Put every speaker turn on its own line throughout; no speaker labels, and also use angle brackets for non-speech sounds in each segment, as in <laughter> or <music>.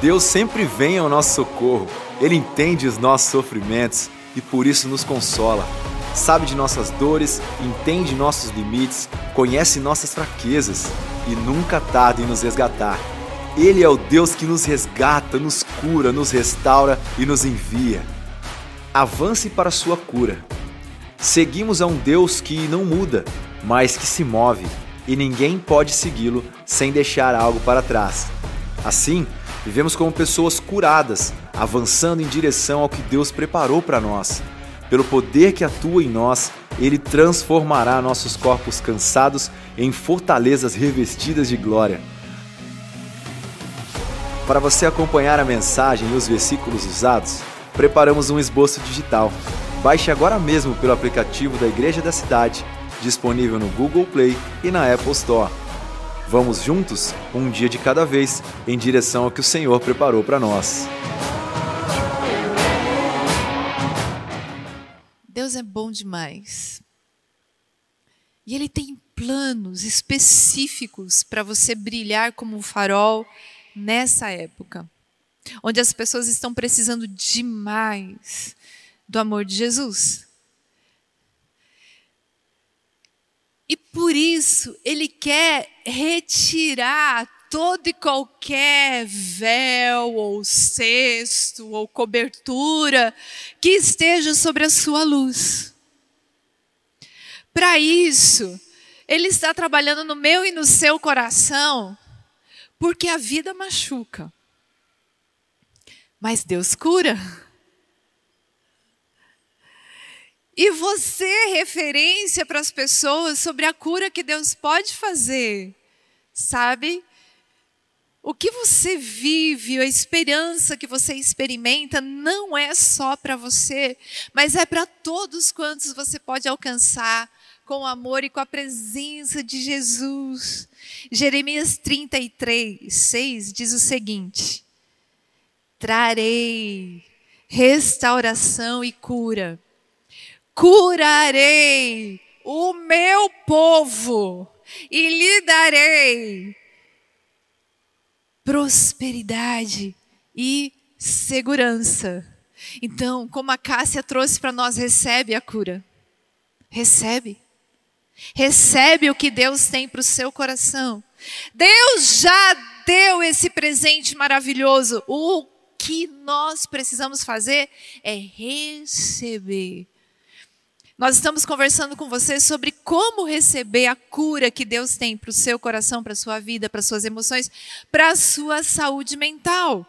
Deus sempre vem ao nosso socorro. Ele entende os nossos sofrimentos e por isso nos consola. Sabe de nossas dores, entende nossos limites, conhece nossas fraquezas e nunca tarda em nos resgatar. Ele é o Deus que nos resgata, nos cura, nos restaura e nos envia. Avance para a sua cura. Seguimos a um Deus que não muda, mas que se move, e ninguém pode segui-lo sem deixar algo para trás. Assim, vivemos como pessoas curadas, avançando em direção ao que Deus preparou para nós. Pelo poder que atua em nós, Ele transformará nossos corpos cansados em fortalezas revestidas de glória. Para você acompanhar a mensagem e os versículos usados, preparamos um esboço digital. Baixe agora mesmo pelo aplicativo da Igreja da Cidade, disponível no Google Play e na Apple Store. Vamos juntos, um dia de cada vez, em direção ao que o Senhor preparou para nós.
Deus é bom demais. E Ele tem planos específicos para você brilhar como um farol nessa época, onde as pessoas estão precisando demais do amor de Jesus. E por isso ele quer retirar todo e qualquer véu ou cesto ou cobertura que esteja sobre a sua luz. Para isso, ele está trabalhando no meu e no seu coração, porque a vida machuca. Mas Deus cura. E você é referência para as pessoas sobre a cura que Deus pode fazer. Sabe? O que você vive, a esperança que você experimenta, não é só para você, mas é para todos quantos você pode alcançar com o amor e com a presença de Jesus. Jeremias 33, 6 diz o seguinte: Trarei restauração e cura curarei o meu povo e lhe darei prosperidade e segurança. Então, como a Cássia trouxe para nós, recebe a cura. Recebe. Recebe o que Deus tem para o seu coração. Deus já deu esse presente maravilhoso. O que nós precisamos fazer é receber nós estamos conversando com você sobre como receber a cura que Deus tem para o seu coração, para a sua vida, para as suas emoções, para a sua saúde mental.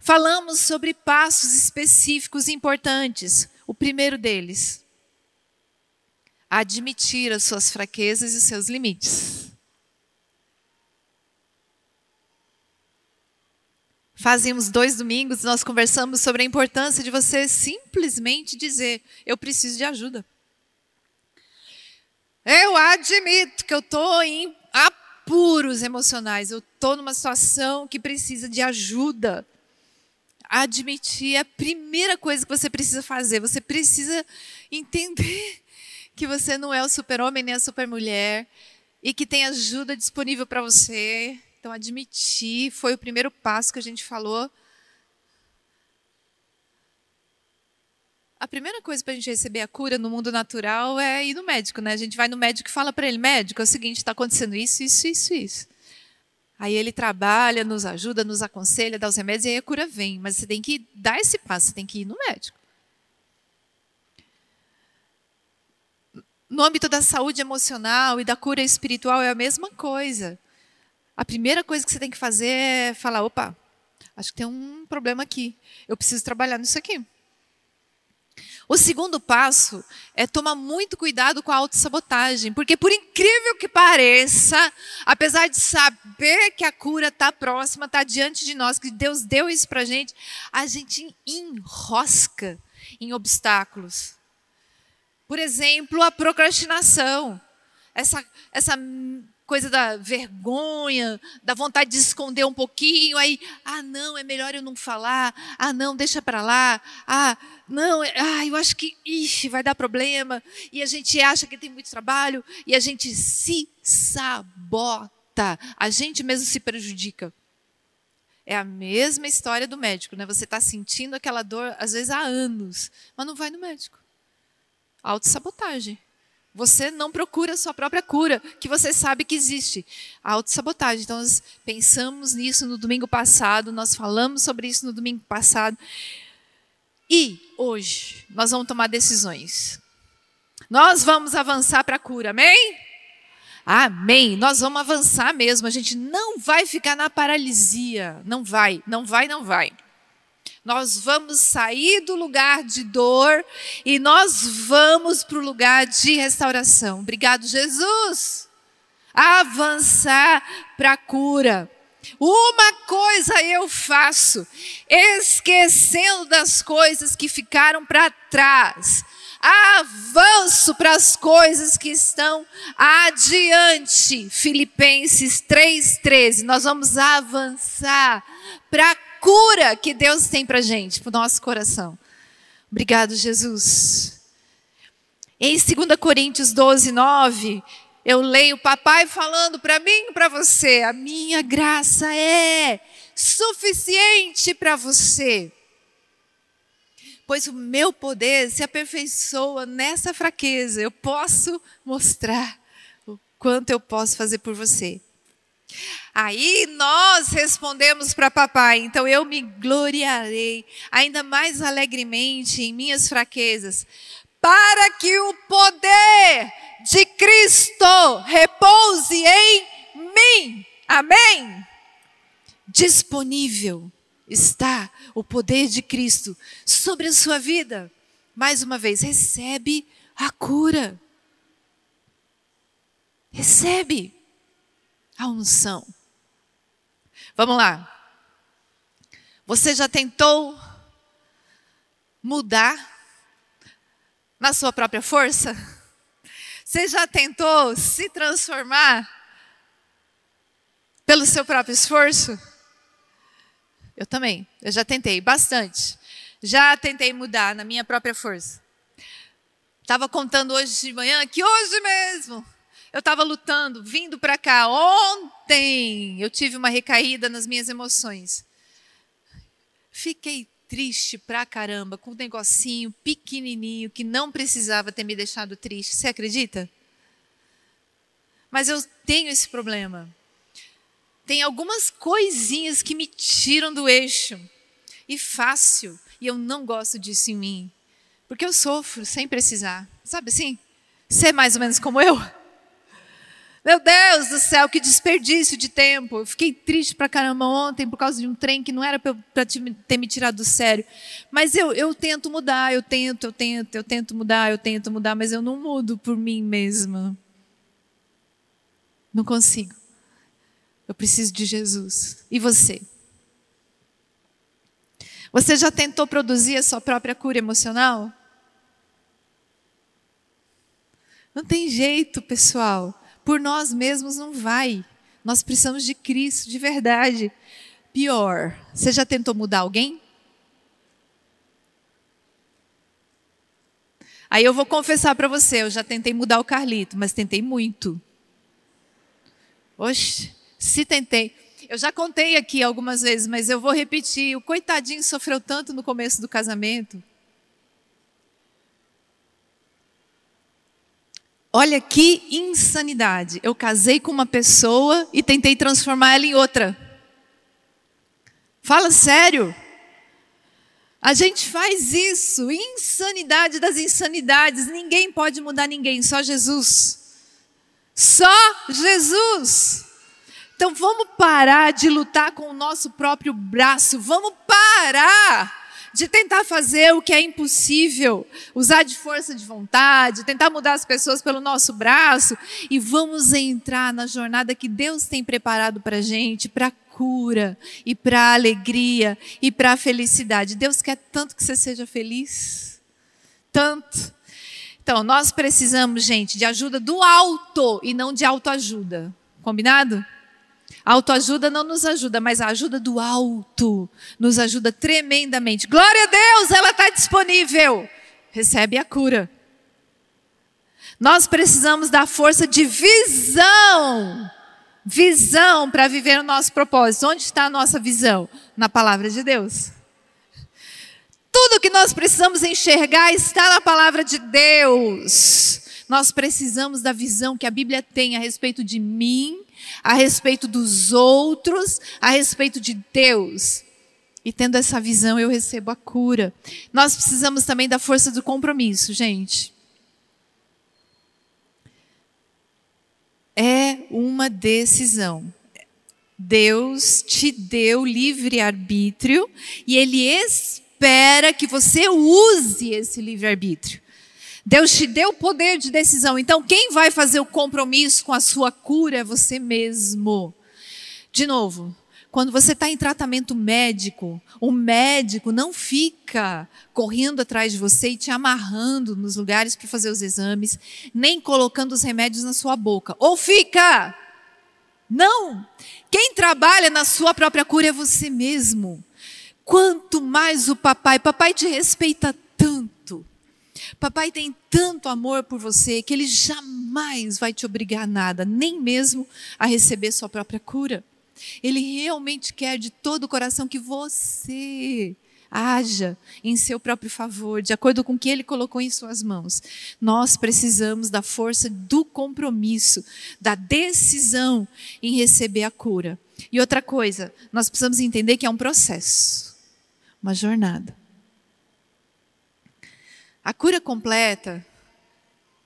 Falamos sobre passos específicos importantes. O primeiro deles, admitir as suas fraquezas e os seus limites. Fazemos dois domingos, nós conversamos sobre a importância de você simplesmente dizer: Eu preciso de ajuda. Eu admito que eu estou em apuros emocionais, eu estou numa situação que precisa de ajuda. Admitir é a primeira coisa que você precisa fazer. Você precisa entender <laughs> que você não é o super-homem nem a super-mulher e que tem ajuda disponível para você. Então, admitir foi o primeiro passo que a gente falou A primeira coisa para a gente receber a cura no mundo natural é ir no médico, né? A gente vai no médico e fala para ele, médico, é o seguinte, está acontecendo isso, isso, isso, isso. Aí ele trabalha, nos ajuda, nos aconselha, dá os remédios e aí a cura vem. Mas você tem que dar esse passo, você tem que ir no médico. No âmbito da saúde emocional e da cura espiritual é a mesma coisa. A primeira coisa que você tem que fazer é falar: opa, acho que tem um problema aqui. Eu preciso trabalhar nisso aqui. O segundo passo é tomar muito cuidado com a autossabotagem, porque por incrível que pareça, apesar de saber que a cura está próxima, está diante de nós, que Deus deu isso para a gente, a gente enrosca em obstáculos. Por exemplo, a procrastinação. Essa, essa coisa da vergonha, da vontade de esconder um pouquinho, aí, ah, não, é melhor eu não falar, ah, não, deixa para lá, ah, não, é, ah, eu acho que, ixi, vai dar problema, e a gente acha que tem muito trabalho, e a gente se sabota, a gente mesmo se prejudica. É a mesma história do médico, né? Você está sentindo aquela dor, às vezes há anos, mas não vai no médico. Autossabotagem. Você não procura a sua própria cura, que você sabe que existe. A autossabotagem. Então, nós pensamos nisso no domingo passado, nós falamos sobre isso no domingo passado. E hoje, nós vamos tomar decisões. Nós vamos avançar para a cura, amém? Amém. Nós vamos avançar mesmo. A gente não vai ficar na paralisia. Não vai, não vai, não vai. Nós vamos sair do lugar de dor e nós vamos para o lugar de restauração. Obrigado, Jesus. Avançar para a cura. Uma coisa eu faço, esquecendo das coisas que ficaram para trás. Avanço para as coisas que estão adiante. Filipenses 3,13. Nós vamos avançar para a cura que Deus tem para gente, para o nosso coração. Obrigado, Jesus. Em 2 Coríntios 12, 9, eu leio o papai falando para mim e para você: a minha graça é suficiente para você. Pois o meu poder se aperfeiçoa nessa fraqueza. Eu posso mostrar o quanto eu posso fazer por você. Aí nós respondemos para papai, então eu me gloriarei ainda mais alegremente em minhas fraquezas, para que o poder de Cristo repouse em mim. Amém? Disponível está o poder de Cristo sobre a sua vida. Mais uma vez, recebe a cura. Recebe a unção. Vamos lá. Você já tentou mudar na sua própria força? Você já tentou se transformar pelo seu próprio esforço? Eu também. Eu já tentei bastante. Já tentei mudar na minha própria força. Estava contando hoje de manhã que hoje mesmo eu estava lutando, vindo para cá. Ontem eu tive uma recaída nas minhas emoções. Fiquei triste pra caramba, com um negocinho pequenininho que não precisava ter me deixado triste. Você acredita? Mas eu tenho esse problema. Tem algumas coisinhas que me tiram do eixo. E fácil. E eu não gosto disso em mim. Porque eu sofro sem precisar. Sabe assim? Ser mais ou menos como eu? Meu Deus do céu, que desperdício de tempo. Eu fiquei triste pra caramba ontem por causa de um trem que não era para ter me tirado do sério. Mas eu, eu tento mudar, eu tento, eu tento, eu tento mudar, eu tento mudar, mas eu não mudo por mim mesma. Não consigo. Eu preciso de Jesus. E você? Você já tentou produzir a sua própria cura emocional? Não tem jeito, pessoal por nós mesmos não vai. Nós precisamos de Cristo de verdade. Pior, você já tentou mudar alguém? Aí eu vou confessar para você, eu já tentei mudar o Carlito, mas tentei muito. Oxe, se tentei. Eu já contei aqui algumas vezes, mas eu vou repetir. O coitadinho sofreu tanto no começo do casamento. Olha que insanidade. Eu casei com uma pessoa e tentei transformar ela em outra. Fala sério. A gente faz isso, insanidade das insanidades. Ninguém pode mudar ninguém, só Jesus. Só Jesus. Então vamos parar de lutar com o nosso próprio braço. Vamos parar de tentar fazer o que é impossível, usar de força de vontade, tentar mudar as pessoas pelo nosso braço e vamos entrar na jornada que Deus tem preparado para gente, para cura e para alegria e para felicidade. Deus quer tanto que você seja feliz, tanto. Então, nós precisamos, gente, de ajuda do alto e não de autoajuda. Combinado? Autoajuda não nos ajuda, mas a ajuda do alto nos ajuda tremendamente. Glória a Deus, ela está disponível. Recebe a cura. Nós precisamos da força de visão visão para viver o nosso propósito. Onde está a nossa visão? Na palavra de Deus. Tudo que nós precisamos enxergar está na palavra de Deus. Nós precisamos da visão que a Bíblia tem a respeito de mim, a respeito dos outros, a respeito de Deus. E tendo essa visão, eu recebo a cura. Nós precisamos também da força do compromisso, gente. É uma decisão. Deus te deu livre arbítrio e Ele espera que você use esse livre arbítrio. Deus te deu poder de decisão. Então, quem vai fazer o compromisso com a sua cura é você mesmo. De novo, quando você está em tratamento médico, o médico não fica correndo atrás de você e te amarrando nos lugares para fazer os exames, nem colocando os remédios na sua boca. Ou fica! Não! Quem trabalha na sua própria cura é você mesmo. Quanto mais o papai, papai te respeita tanto. Papai tem tanto amor por você que ele jamais vai te obrigar a nada, nem mesmo a receber sua própria cura. Ele realmente quer de todo o coração que você haja em seu próprio favor, de acordo com o que ele colocou em suas mãos. Nós precisamos da força do compromisso, da decisão em receber a cura. E outra coisa, nós precisamos entender que é um processo, uma jornada. A cura completa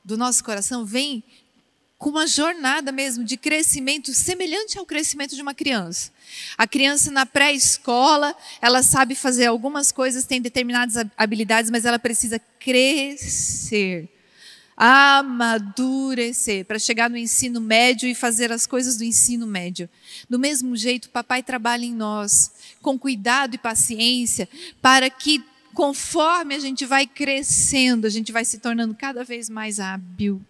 do nosso coração vem com uma jornada mesmo de crescimento semelhante ao crescimento de uma criança. A criança na pré-escola, ela sabe fazer algumas coisas, tem determinadas habilidades, mas ela precisa crescer, amadurecer, para chegar no ensino médio e fazer as coisas do ensino médio. Do mesmo jeito, papai trabalha em nós, com cuidado e paciência, para que conforme a gente vai crescendo, a gente vai se tornando cada vez mais hábil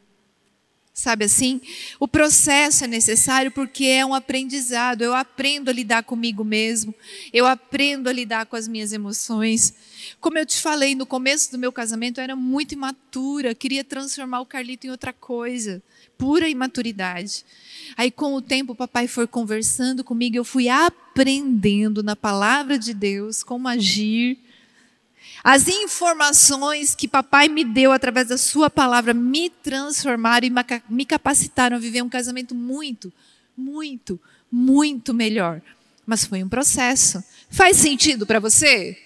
Sabe assim? O processo é necessário porque é um aprendizado. Eu aprendo a lidar comigo mesmo, eu aprendo a lidar com as minhas emoções. Como eu te falei, no começo do meu casamento eu era muito imatura, queria transformar o Carlito em outra coisa, pura imaturidade. Aí, com o tempo, o papai foi conversando comigo, eu fui aprendendo na palavra de Deus como agir as informações que papai me deu através da sua palavra me transformaram e me capacitaram a viver um casamento muito, muito, muito melhor. Mas foi um processo. Faz sentido para você?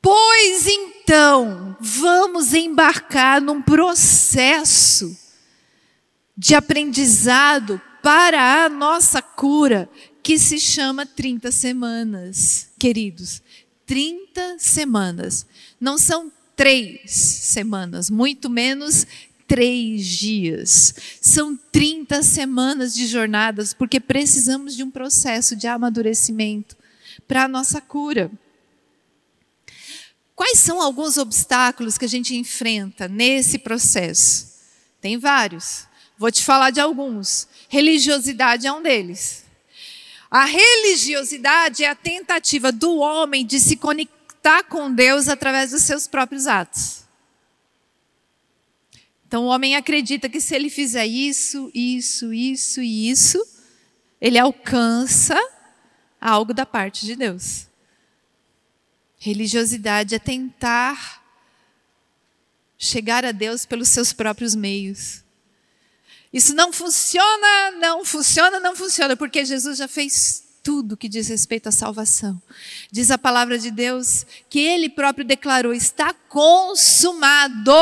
Pois então, vamos embarcar num processo de aprendizado para a nossa cura, que se chama 30 semanas, queridos. 30 semanas. Não são três semanas, muito menos três dias. São 30 semanas de jornadas, porque precisamos de um processo de amadurecimento para a nossa cura. Quais são alguns obstáculos que a gente enfrenta nesse processo? Tem vários. Vou te falar de alguns. Religiosidade é um deles. A religiosidade é a tentativa do homem de se conectar com Deus através dos seus próprios atos. Então o homem acredita que se ele fizer isso, isso, isso e isso, ele alcança algo da parte de Deus. Religiosidade é tentar chegar a Deus pelos seus próprios meios. Isso não funciona, não funciona, não funciona, porque Jesus já fez tudo que diz respeito à salvação. Diz a palavra de Deus que ele próprio declarou: está consumado.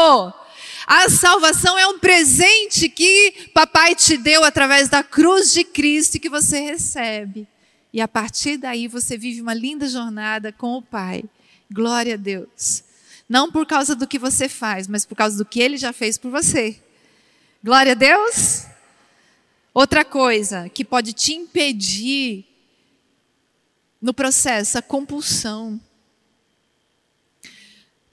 A salvação é um presente que papai te deu através da cruz de Cristo que você recebe. E a partir daí você vive uma linda jornada com o Pai. Glória a Deus. Não por causa do que você faz, mas por causa do que ele já fez por você. Glória a Deus. Outra coisa que pode te impedir no processo, a compulsão.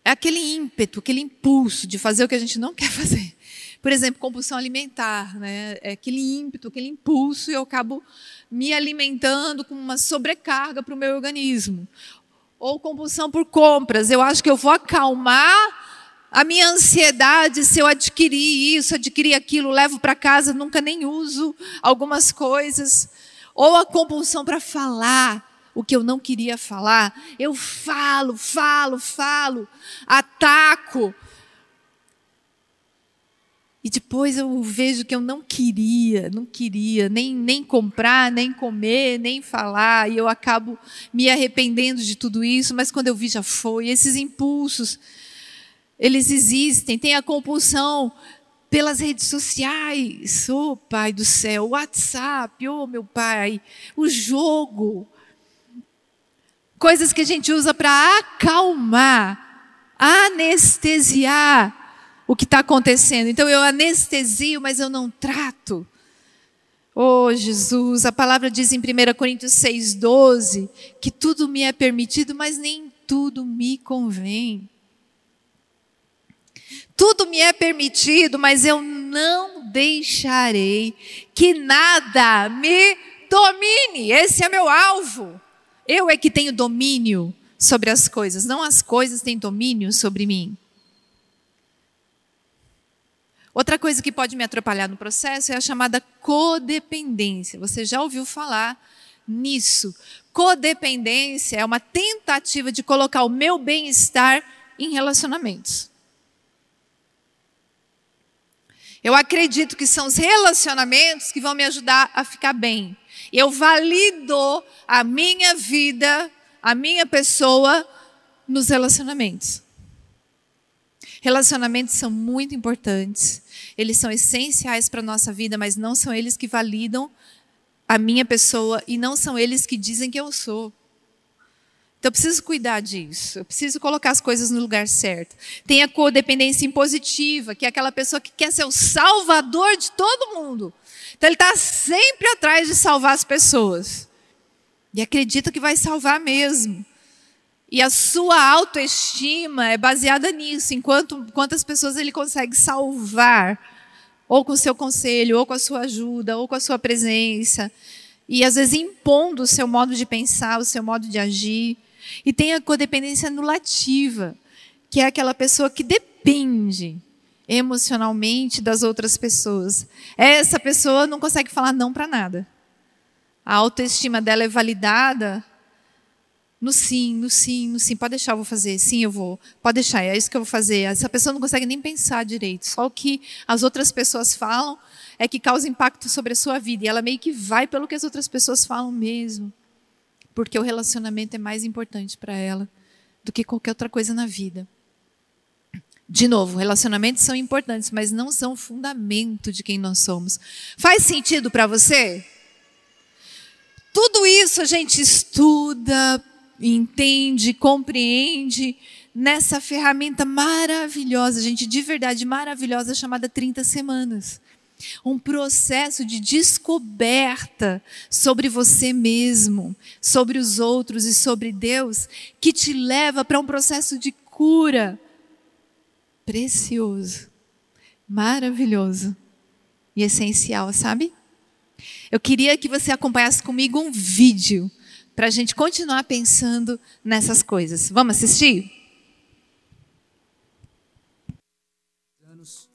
É aquele ímpeto, aquele impulso de fazer o que a gente não <laughs> quer fazer. Por exemplo, compulsão alimentar, né? É aquele ímpeto, aquele impulso e eu acabo me alimentando com uma sobrecarga para o meu organismo. Ou compulsão por compras. Eu acho que eu vou acalmar a minha ansiedade, se eu adquirir isso, adquirir aquilo, levo para casa, nunca nem uso algumas coisas. Ou a compulsão para falar o que eu não queria falar. Eu falo, falo, falo, ataco. E depois eu vejo que eu não queria, não queria nem, nem comprar, nem comer, nem falar. E eu acabo me arrependendo de tudo isso, mas quando eu vi já foi. Esses impulsos, eles existem. Tem a compulsão pelas redes sociais. Oh, Pai do céu, o WhatsApp, oh, meu Pai, o jogo. Coisas que a gente usa para acalmar, anestesiar o que está acontecendo. Então eu anestesio, mas eu não trato. Oh, Jesus, a palavra diz em 1 Coríntios 6,12 que tudo me é permitido, mas nem tudo me convém. Tudo me é permitido, mas eu não deixarei que nada me domine. Esse é meu alvo. Eu é que tenho domínio sobre as coisas, não as coisas têm domínio sobre mim. Outra coisa que pode me atrapalhar no processo é a chamada codependência. Você já ouviu falar nisso? Codependência é uma tentativa de colocar o meu bem-estar em relacionamentos. Eu acredito que são os relacionamentos que vão me ajudar a ficar bem. Eu valido a minha vida, a minha pessoa nos relacionamentos. Relacionamentos são muito importantes. Eles são essenciais para a nossa vida, mas não são eles que validam a minha pessoa e não são eles que dizem que eu sou. Então eu preciso cuidar disso, eu preciso colocar as coisas no lugar certo. Tem a codependência impositiva, que é aquela pessoa que quer ser o salvador de todo mundo. Então ele está sempre atrás de salvar as pessoas. E acredita que vai salvar mesmo. E a sua autoestima é baseada nisso, enquanto quantas pessoas ele consegue salvar, ou com o seu conselho, ou com a sua ajuda, ou com a sua presença. E às vezes impondo o seu modo de pensar, o seu modo de agir. E tem a codependência anulativa, que é aquela pessoa que depende emocionalmente das outras pessoas. Essa pessoa não consegue falar não para nada. A autoestima dela é validada no sim, no sim, no sim. Pode deixar, eu vou fazer. Sim, eu vou. Pode deixar, é isso que eu vou fazer. Essa pessoa não consegue nem pensar direito. Só o que as outras pessoas falam é que causa impacto sobre a sua vida. E ela meio que vai pelo que as outras pessoas falam mesmo porque o relacionamento é mais importante para ela do que qualquer outra coisa na vida. De novo, relacionamentos são importantes, mas não são o fundamento de quem nós somos. Faz sentido para você? Tudo isso a gente estuda, entende, compreende nessa ferramenta maravilhosa, gente, de verdade maravilhosa chamada 30 semanas um processo de descoberta sobre você mesmo, sobre os outros e sobre Deus, que te leva para um processo de cura precioso, maravilhoso e essencial, sabe? Eu queria que você acompanhasse comigo um vídeo para a gente continuar pensando nessas coisas. Vamos assistir?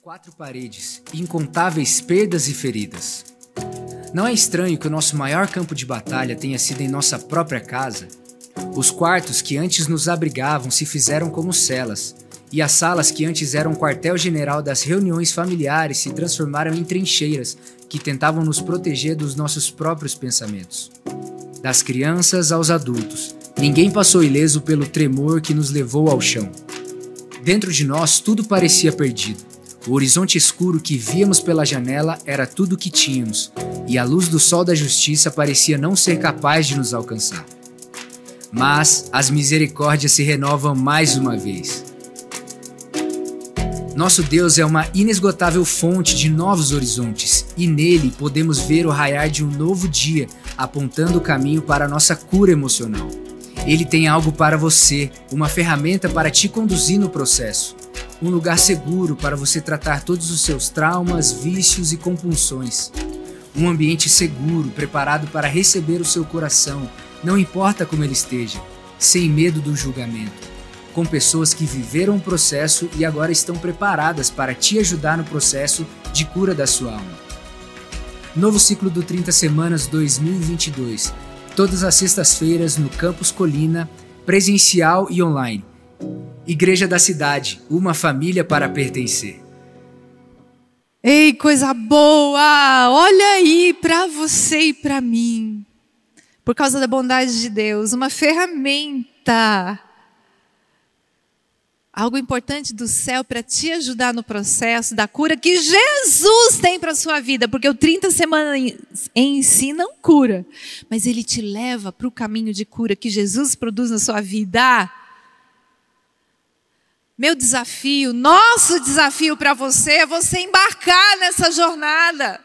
Quatro paredes, incontáveis perdas e feridas. Não é estranho que o nosso maior campo de batalha tenha sido em nossa própria casa? Os quartos que antes nos abrigavam se fizeram como celas, e as salas que antes eram quartel-general das reuniões familiares se transformaram em trincheiras que tentavam nos proteger dos nossos próprios pensamentos. Das crianças aos adultos, ninguém passou ileso pelo tremor que nos levou ao chão. Dentro de nós tudo parecia perdido o horizonte escuro que víamos pela janela era tudo o que tínhamos, e a luz do sol da justiça parecia não ser capaz de nos alcançar. Mas as misericórdias se renovam mais uma vez. Nosso Deus é uma inesgotável fonte de novos horizontes, e nele podemos ver o raiar de um novo dia, apontando o caminho para a nossa cura emocional. Ele tem algo para você, uma ferramenta para te conduzir no processo um lugar seguro para você tratar todos os seus traumas, vícios e compulsões. Um ambiente seguro, preparado para receber o seu coração, não importa como ele esteja, sem medo do julgamento. com pessoas que viveram o processo e agora estão preparadas para te ajudar no processo de cura da sua alma. Novo ciclo do 30 Semanas 2022. Todas as sextas-feiras no Campus Colina, presencial e online. Igreja da Cidade, uma família para pertencer.
Ei, coisa boa! Olha aí para você e para mim. Por causa da bondade de Deus, uma ferramenta algo importante do céu para te ajudar no processo da cura que Jesus tem para sua vida, porque o 30 semanas em si não cura, mas ele te leva para o caminho de cura que Jesus produz na sua vida. Meu desafio, nosso desafio para você é você embarcar nessa jornada.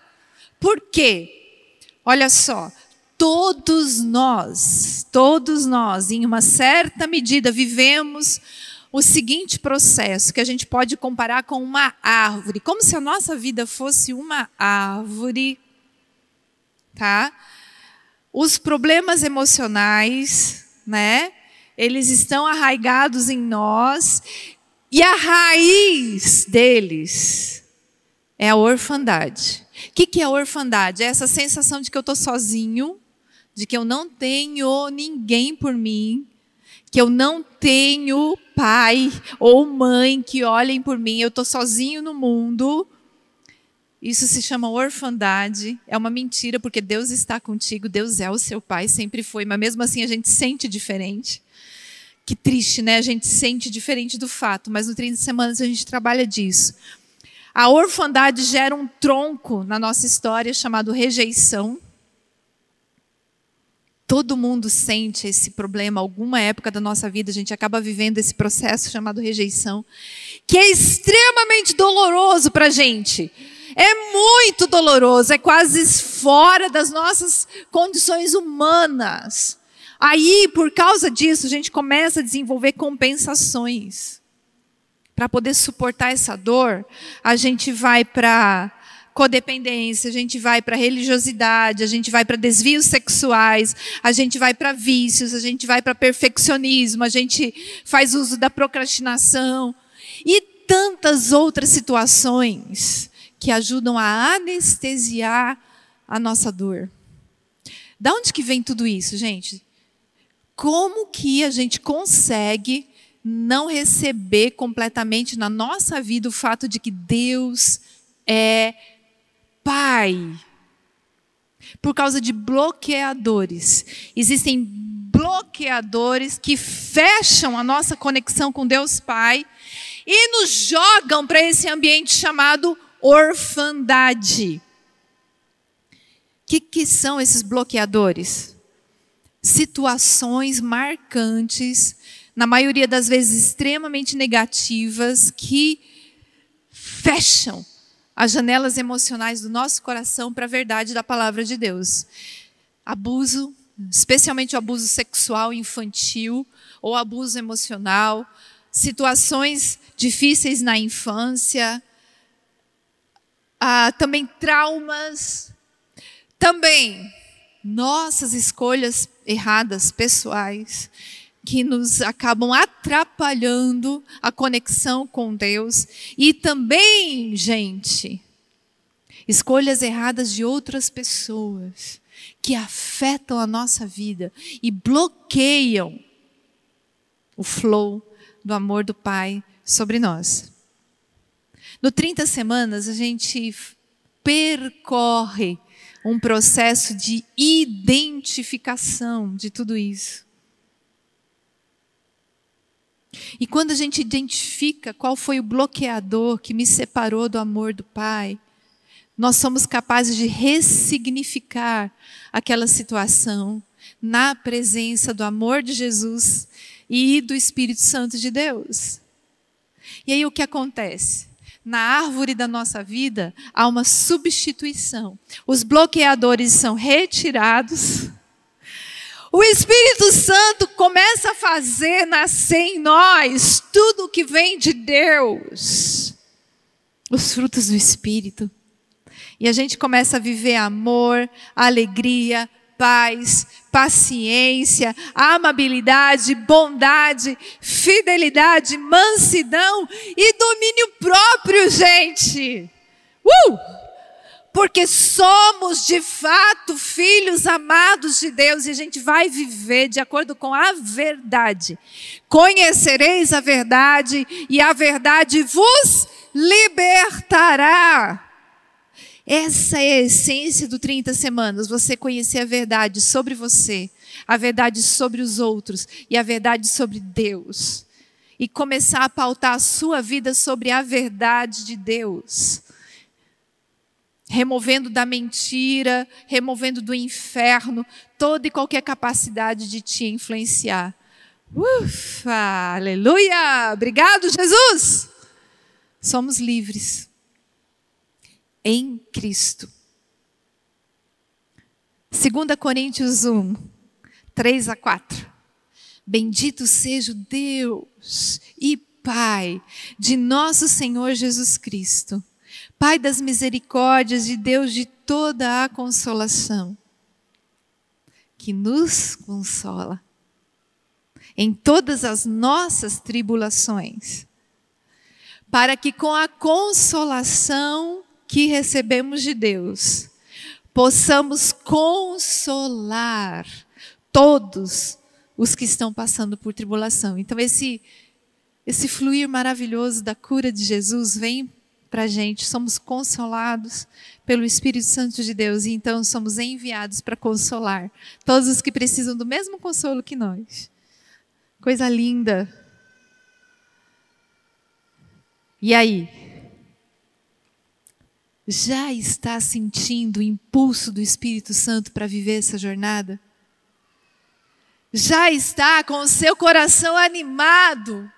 Por quê? Olha só, todos nós, todos nós, em uma certa medida, vivemos o seguinte processo que a gente pode comparar com uma árvore, como se a nossa vida fosse uma árvore, tá? Os problemas emocionais, né? Eles estão arraigados em nós e a raiz deles é a orfandade. O que, que é orfandade? É essa sensação de que eu estou sozinho, de que eu não tenho ninguém por mim, que eu não tenho pai ou mãe que olhem por mim, eu estou sozinho no mundo. Isso se chama orfandade. É uma mentira, porque Deus está contigo, Deus é o seu pai, sempre foi, mas mesmo assim a gente sente diferente. Que triste, né? A gente sente diferente do fato, mas no 30 semanas a gente trabalha disso. A orfandade gera um tronco na nossa história chamado rejeição. Todo mundo sente esse problema, alguma época da nossa vida, a gente acaba vivendo esse processo chamado rejeição, que é extremamente doloroso para a gente. É muito doloroso, é quase fora das nossas condições humanas. Aí, por causa disso, a gente começa a desenvolver compensações. Para poder suportar essa dor, a gente vai para codependência, a gente vai para religiosidade, a gente vai para desvios sexuais, a gente vai para vícios, a gente vai para perfeccionismo, a gente faz uso da procrastinação e tantas outras situações que ajudam a anestesiar a nossa dor. Da onde que vem tudo isso, gente? Como que a gente consegue não receber completamente na nossa vida o fato de que Deus é Pai. Por causa de bloqueadores. Existem bloqueadores que fecham a nossa conexão com Deus Pai e nos jogam para esse ambiente chamado orfandade. O que, que são esses bloqueadores? Situações marcantes, na maioria das vezes extremamente negativas, que fecham as janelas emocionais do nosso coração para a verdade da palavra de Deus. Abuso, especialmente o abuso sexual infantil ou abuso emocional, situações difíceis na infância, ah, também traumas, também nossas escolhas erradas pessoais que nos acabam atrapalhando a conexão com Deus e também, gente, escolhas erradas de outras pessoas que afetam a nossa vida e bloqueiam o flow do amor do Pai sobre nós. No 30 semanas, a gente percorre um processo de identificação de tudo isso. E quando a gente identifica qual foi o bloqueador que me separou do amor do Pai, nós somos capazes de ressignificar aquela situação na presença do amor de Jesus e do Espírito Santo de Deus. E aí o que acontece? Na árvore da nossa vida há uma substituição. Os bloqueadores são retirados o Espírito Santo começa a fazer nascer em nós tudo o que vem de Deus, os frutos do Espírito. E a gente começa a viver amor, alegria, paz, paciência, amabilidade, bondade, fidelidade, mansidão e domínio próprio, gente. Uh! Porque somos de fato filhos amados de Deus e a gente vai viver de acordo com a verdade. Conhecereis a verdade e a verdade vos libertará. Essa é a essência do 30 semanas, você conhecer a verdade sobre você, a verdade sobre os outros e a verdade sobre Deus. E começar a pautar a sua vida sobre a verdade de Deus. Removendo da mentira, removendo do inferno toda e qualquer capacidade de te influenciar. Ufa, aleluia! Obrigado, Jesus! Somos livres em Cristo. 2 Coríntios 1, 3 a 4. Bendito seja Deus e Pai de nosso Senhor Jesus Cristo, Pai das misericórdias e Deus de toda a consolação, que nos consola em todas as nossas tribulações, para que com a consolação que recebemos de Deus, possamos consolar todos os que estão passando por tribulação. Então, esse, esse fluir maravilhoso da cura de Jesus vem para a gente, somos consolados pelo Espírito Santo de Deus e então somos enviados para consolar todos os que precisam do mesmo consolo que nós. Coisa linda. E aí? Já está sentindo o impulso do Espírito Santo para viver essa jornada? Já está com o seu coração animado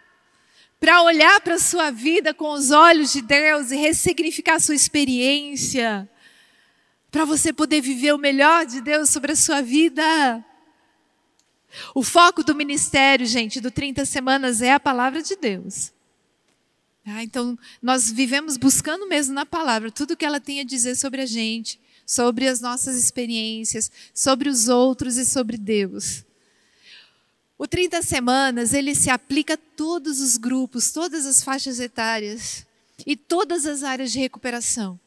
para olhar para a sua vida com os olhos de Deus e ressignificar a sua experiência, para você poder viver o melhor de Deus sobre a sua vida? O foco do ministério, gente, do 30 semanas é a palavra de Deus. Ah, então, nós vivemos buscando mesmo na palavra tudo que ela tem a dizer sobre a gente, sobre as nossas experiências, sobre os outros e sobre Deus. O 30 semanas, ele se aplica a todos os grupos, todas as faixas etárias e todas as áreas de recuperação.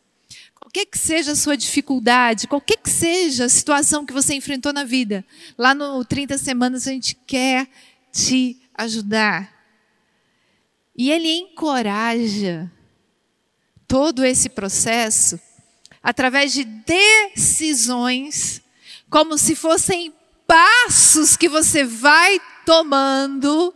Qualquer que seja a sua dificuldade, qualquer que seja a situação que você enfrentou na vida, lá no 30 semanas a gente quer te ajudar. E ele encoraja todo esse processo através de decisões, como se fossem passos que você vai tomando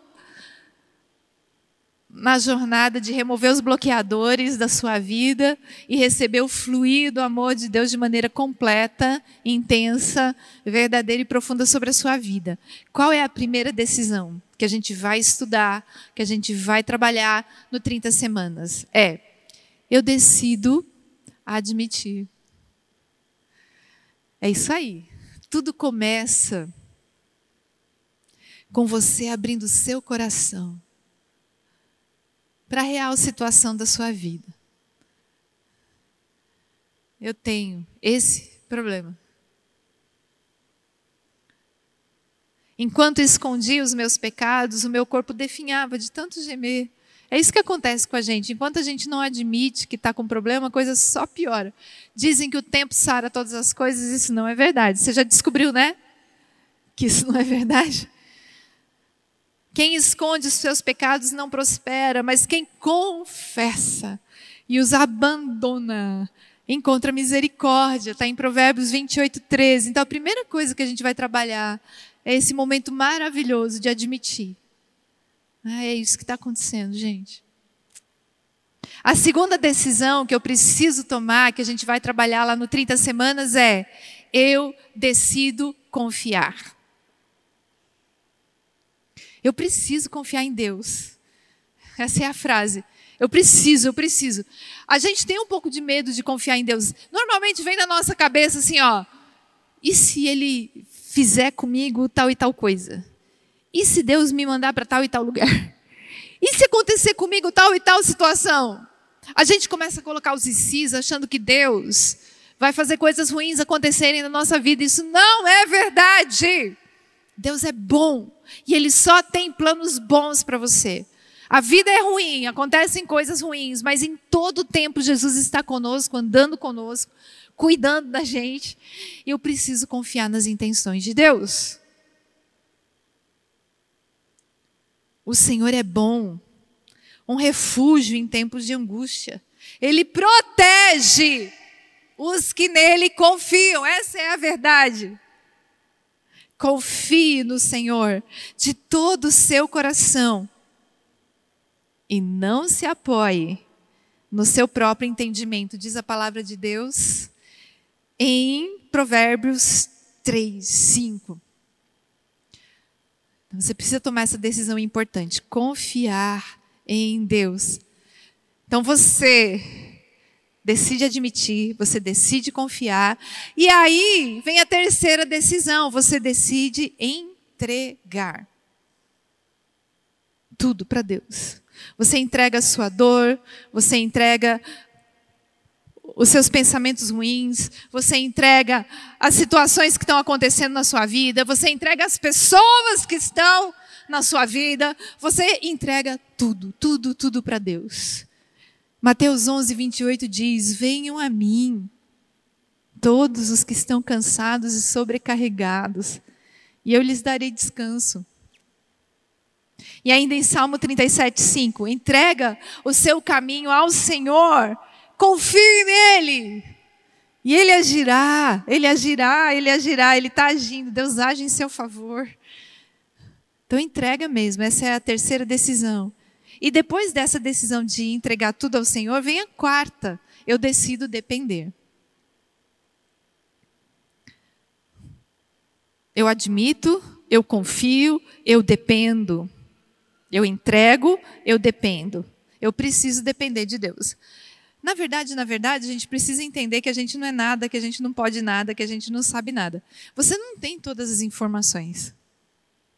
na jornada de remover os bloqueadores da sua vida e receber o fluir do amor de Deus de maneira completa, intensa, verdadeira e profunda sobre a sua vida. Qual é a primeira decisão que a gente vai estudar, que a gente vai trabalhar no 30 semanas? É, eu decido admitir. É isso aí. Tudo começa com você abrindo seu coração para a real situação da sua vida. Eu tenho esse problema. Enquanto escondia os meus pecados, o meu corpo definhava de tanto gemer. É isso que acontece com a gente. Enquanto a gente não admite que está com problema, a coisa só piora. Dizem que o tempo sara todas as coisas, isso não é verdade. Você já descobriu, né? Que isso não é verdade? Quem esconde os seus pecados não prospera, mas quem confessa e os abandona encontra misericórdia. Está em Provérbios 28, 13. Então a primeira coisa que a gente vai trabalhar é esse momento maravilhoso de admitir. Ah, é isso que está acontecendo, gente. A segunda decisão que eu preciso tomar, que a gente vai trabalhar lá no 30 semanas, é: eu decido confiar. Eu preciso confiar em Deus. Essa é a frase. Eu preciso, eu preciso. A gente tem um pouco de medo de confiar em Deus. Normalmente vem na nossa cabeça assim, ó. E se ele fizer comigo tal e tal coisa? E se Deus me mandar para tal e tal lugar? <laughs> E se acontecer comigo tal e tal situação? A gente começa a colocar os ICs achando que Deus vai fazer coisas ruins acontecerem na nossa vida. Isso não é verdade. Deus é bom e Ele só tem planos bons para você. A vida é ruim, acontecem coisas ruins, mas em todo tempo Jesus está conosco, andando conosco, cuidando da gente. Eu preciso confiar nas intenções de Deus. O Senhor é bom, um refúgio em tempos de angústia. Ele protege os que nele confiam. Essa é a verdade. Confie no Senhor de todo o seu coração e não se apoie no seu próprio entendimento, diz a palavra de Deus em Provérbios 3, 5. Então, você precisa tomar essa decisão importante, confiar em Deus. Então você decide admitir, você decide confiar, e aí vem a terceira decisão, você decide entregar tudo para Deus. Você entrega a sua dor, você entrega os seus pensamentos ruins, você entrega as situações que estão acontecendo na sua vida, você entrega as pessoas que estão na sua vida, você entrega tudo, tudo, tudo para Deus. Mateus 11, 28 diz: Venham a mim, todos os que estão cansados e sobrecarregados, e eu lhes darei descanso. E ainda em Salmo 37, 5, entrega o seu caminho ao Senhor, confie nele. E ele agirá, ele agirá, ele agirá, ele está agindo, Deus age em seu favor. Então entrega mesmo, essa é a terceira decisão. E depois dessa decisão de entregar tudo ao Senhor, vem a quarta, eu decido depender. Eu admito, eu confio, eu dependo. Eu entrego, eu dependo. Eu preciso depender de Deus. Na verdade, na verdade, a gente precisa entender que a gente não é nada, que a gente não pode nada, que a gente não sabe nada. Você não tem todas as informações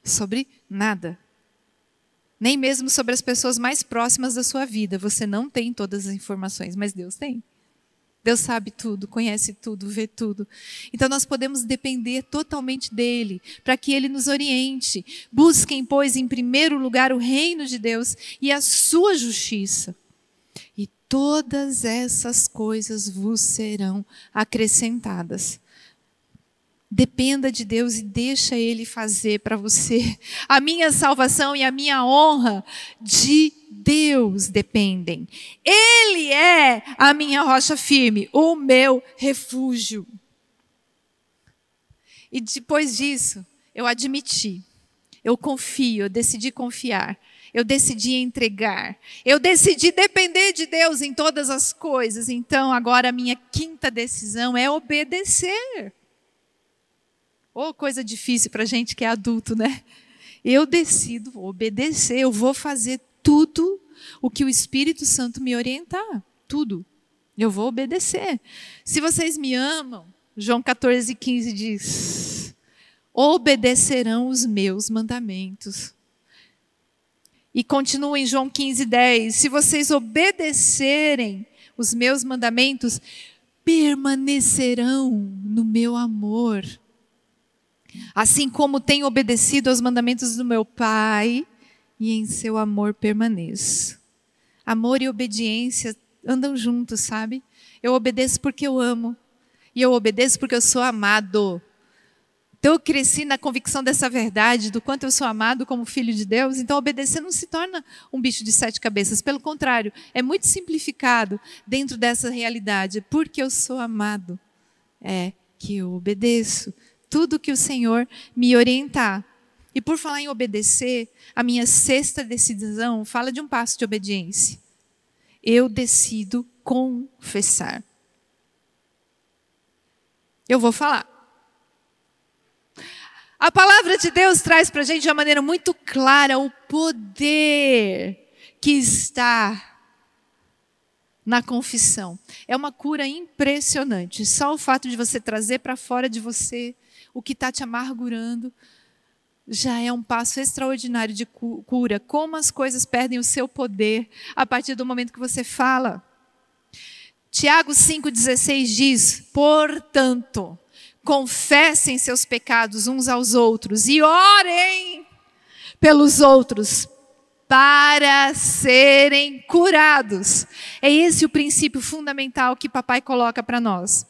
sobre nada. Nem mesmo sobre as pessoas mais próximas da sua vida. Você não tem todas as informações, mas Deus tem. Deus sabe tudo, conhece tudo, vê tudo. Então nós podemos depender totalmente dele, para que ele nos oriente. Busquem, pois, em primeiro lugar o reino de Deus e a sua justiça. Todas essas coisas vos serão acrescentadas. Dependa de Deus e deixa Ele fazer para você. A minha salvação e a minha honra de Deus dependem. Ele é a minha rocha firme, o meu refúgio. E depois disso, eu admiti, eu confio, eu decidi confiar, eu decidi entregar, eu decidi depender de Deus em todas as coisas. Então, agora a minha quinta decisão é obedecer. Ou oh, coisa difícil para gente que é adulto, né? Eu decido obedecer, eu vou fazer tudo o que o Espírito Santo me orientar. Tudo. Eu vou obedecer. Se vocês me amam, João 14, 15 diz: obedecerão os meus mandamentos. E continua em João 15, 10: se vocês obedecerem os meus mandamentos, permanecerão no meu amor Assim como tenho obedecido aos mandamentos do meu Pai, e em seu amor permaneço. Amor e obediência andam juntos, sabe? Eu obedeço porque eu amo. E eu obedeço porque eu sou amado. Então eu cresci na convicção dessa verdade, do quanto eu sou amado como filho de Deus. Então obedecer não se torna um bicho de sete cabeças. Pelo contrário, é muito simplificado dentro dessa realidade. Porque eu sou amado, é que eu obedeço tudo que o Senhor me orientar. E por falar em obedecer, a minha sexta decisão fala de um passo de obediência. Eu decido confessar. Eu vou falar. A palavra de Deus traz para a gente de uma maneira muito clara o poder que está na confissão. É uma cura impressionante. Só o fato de você trazer para fora de você o que está te amargurando, já é um passo extraordinário de cura. Como as coisas perdem o seu poder a partir do momento que você fala. Tiago 5,16 diz: Portanto, confessem seus pecados uns aos outros e orem pelos outros para serem curados. É esse o princípio fundamental que papai coloca para nós.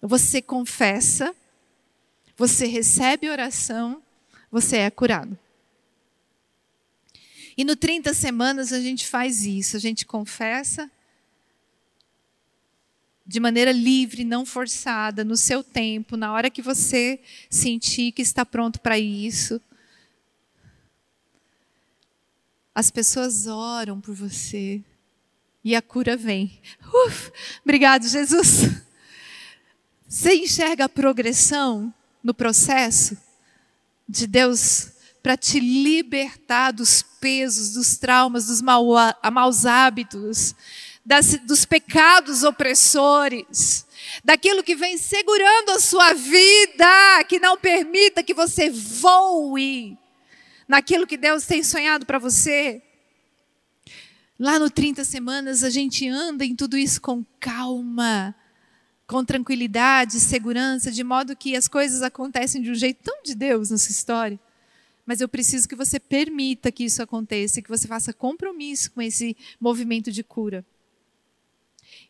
Você confessa, você recebe oração, você é curado. E no 30 semanas a gente faz isso, a gente confessa de maneira livre, não forçada, no seu tempo, na hora que você sentir que está pronto para isso. As pessoas oram por você e a cura vem. Uf, obrigado, Jesus. Você enxerga a progressão no processo de Deus para te libertar dos pesos, dos traumas, dos maus hábitos, das, dos pecados opressores, daquilo que vem segurando a sua vida, que não permita que você voe naquilo que Deus tem sonhado para você. Lá no 30 semanas a gente anda em tudo isso com calma, com tranquilidade, segurança, de modo que as coisas acontecem de um jeito tão de Deus nessa história mas eu preciso que você permita que isso aconteça, que você faça compromisso com esse movimento de cura.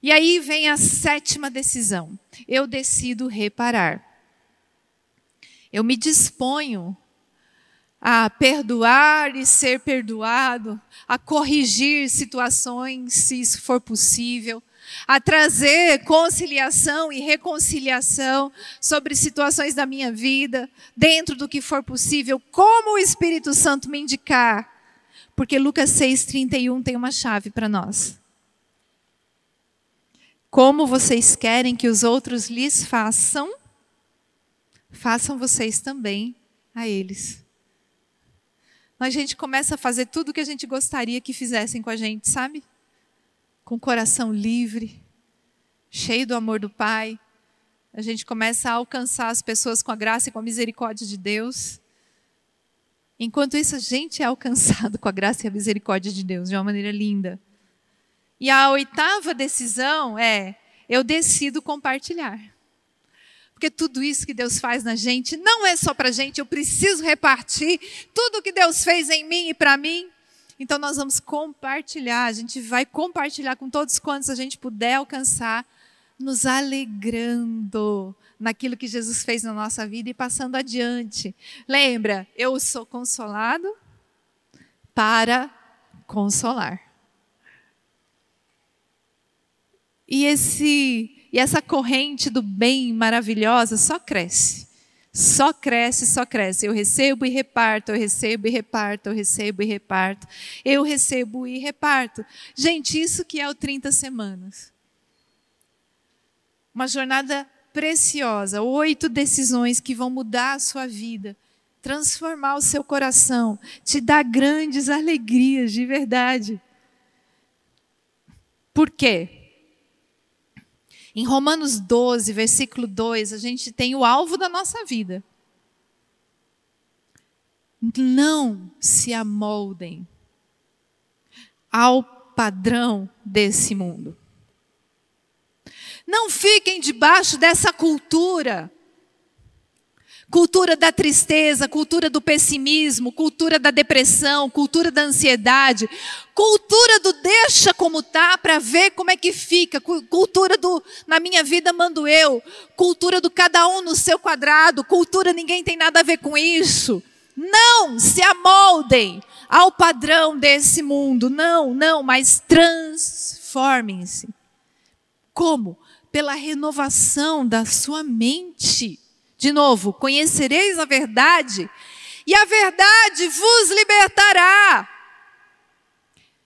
E aí vem a sétima decisão. Eu decido reparar. Eu me disponho a perdoar e ser perdoado, a corrigir situações, se isso for possível, a trazer conciliação e reconciliação sobre situações da minha vida, dentro do que for possível, como o Espírito Santo me indicar. Porque Lucas 6,31 tem uma chave para nós. Como vocês querem que os outros lhes façam, façam vocês também a eles. A gente começa a fazer tudo o que a gente gostaria que fizessem com a gente, sabe? com o coração livre, cheio do amor do Pai, a gente começa a alcançar as pessoas com a graça e com a misericórdia de Deus. Enquanto isso, a gente é alcançado com a graça e a misericórdia de Deus de uma maneira linda. E a oitava decisão é: eu decido compartilhar. Porque tudo isso que Deus faz na gente não é só para a gente, eu preciso repartir tudo que Deus fez em mim e para mim. Então nós vamos compartilhar, a gente vai compartilhar com todos quantos a gente puder alcançar, nos alegrando naquilo que Jesus fez na nossa vida e passando adiante. Lembra, eu sou consolado para consolar. E esse e essa corrente do bem maravilhosa só cresce. Só cresce, só cresce. Eu recebo e reparto, eu recebo e reparto, eu recebo e reparto. Eu recebo e reparto. Gente, isso que é o 30 semanas. Uma jornada preciosa, oito decisões que vão mudar a sua vida, transformar o seu coração, te dar grandes alegrias de verdade. Por quê? Em Romanos 12, versículo 2, a gente tem o alvo da nossa vida. Não se amoldem ao padrão desse mundo. Não fiquem debaixo dessa cultura cultura da tristeza, cultura do pessimismo, cultura da depressão, cultura da ansiedade, cultura do deixa como tá para ver como é que fica, cultura do na minha vida mando eu, cultura do cada um no seu quadrado, cultura ninguém tem nada a ver com isso. Não se amoldem ao padrão desse mundo, não, não, mas transformem-se. Como? Pela renovação da sua mente. De novo, conhecereis a verdade, e a verdade vos libertará.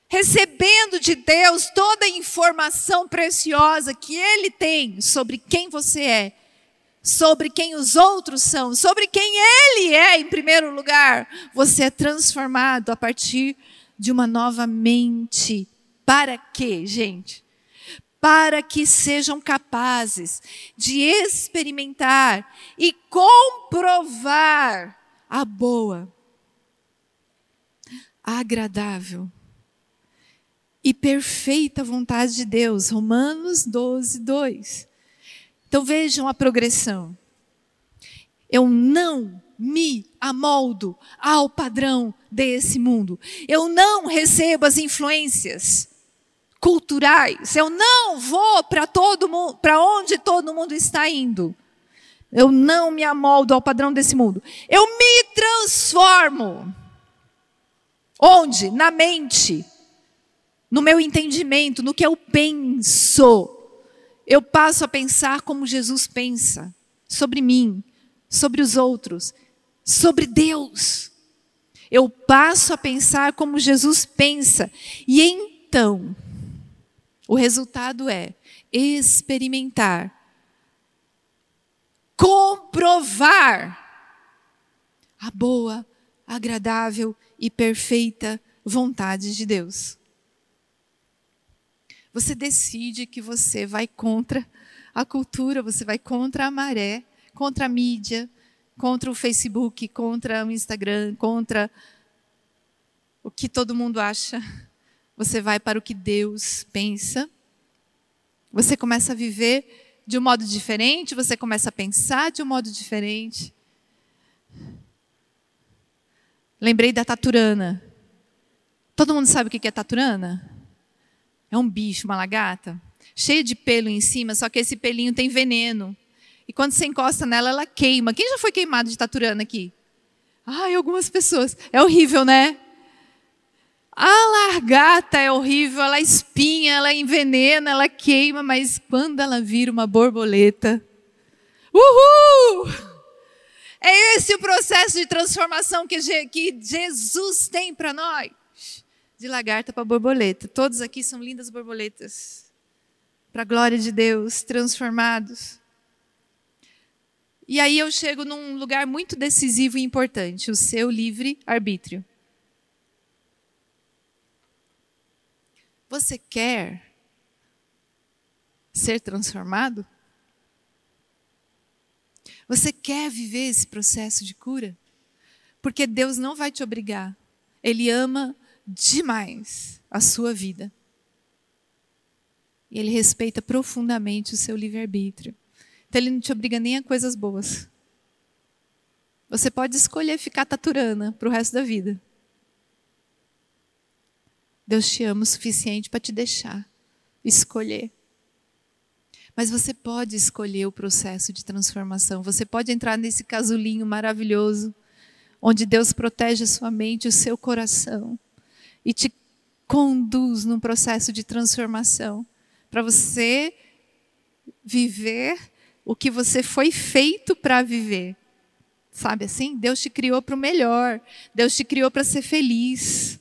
Recebendo de Deus toda a informação preciosa que Ele tem sobre quem você é, sobre quem os outros são, sobre quem Ele é em primeiro lugar, você é transformado a partir de uma nova mente. Para quê, gente? Para que sejam capazes de experimentar e comprovar a boa, agradável e perfeita vontade de Deus. Romanos 12, 2. Então vejam a progressão. Eu não me amoldo ao padrão desse mundo. Eu não recebo as influências culturais. Eu não vou para todo mundo, para onde todo mundo está indo. Eu não me amoldo ao padrão desse mundo. Eu me transformo. Onde? Na mente. No meu entendimento, no que eu penso. Eu passo a pensar como Jesus pensa sobre mim, sobre os outros, sobre Deus. Eu passo a pensar como Jesus pensa. E então, o resultado é experimentar, comprovar a boa, agradável e perfeita vontade de Deus. Você decide que você vai contra a cultura, você vai contra a maré, contra a mídia, contra o Facebook, contra o Instagram, contra o que todo mundo acha você vai para o que Deus pensa. Você começa a viver de um modo diferente, você começa a pensar de um modo diferente. Lembrei da taturana. Todo mundo sabe o que é taturana? É um bicho, uma lagarta, cheio de pelo em cima, só que esse pelinho tem veneno. E quando você encosta nela, ela queima. Quem já foi queimado de taturana aqui? Ai, algumas pessoas. É horrível, né? A largata é horrível, ela espinha, ela envenena, ela queima, mas quando ela vira uma borboleta, uhul! É esse o processo de transformação que, que Jesus tem para nós. De lagarta para borboleta. Todos aqui são lindas borboletas. Para a glória de Deus, transformados. E aí eu chego num lugar muito decisivo e importante: o seu livre arbítrio. Você quer ser transformado? Você quer viver esse processo de cura? Porque Deus não vai te obrigar. Ele ama demais a sua vida. E Ele respeita profundamente o seu livre-arbítrio. Então Ele não te obriga nem a coisas boas. Você pode escolher ficar taturana para o resto da vida. Deus te ama o suficiente para te deixar escolher. Mas você pode escolher o processo de transformação. Você pode entrar nesse casulinho maravilhoso, onde Deus protege a sua mente, o seu coração, e te conduz num processo de transformação, para você viver o que você foi feito para viver. Sabe assim? Deus te criou para o melhor. Deus te criou para ser feliz.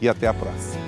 e até a próxima.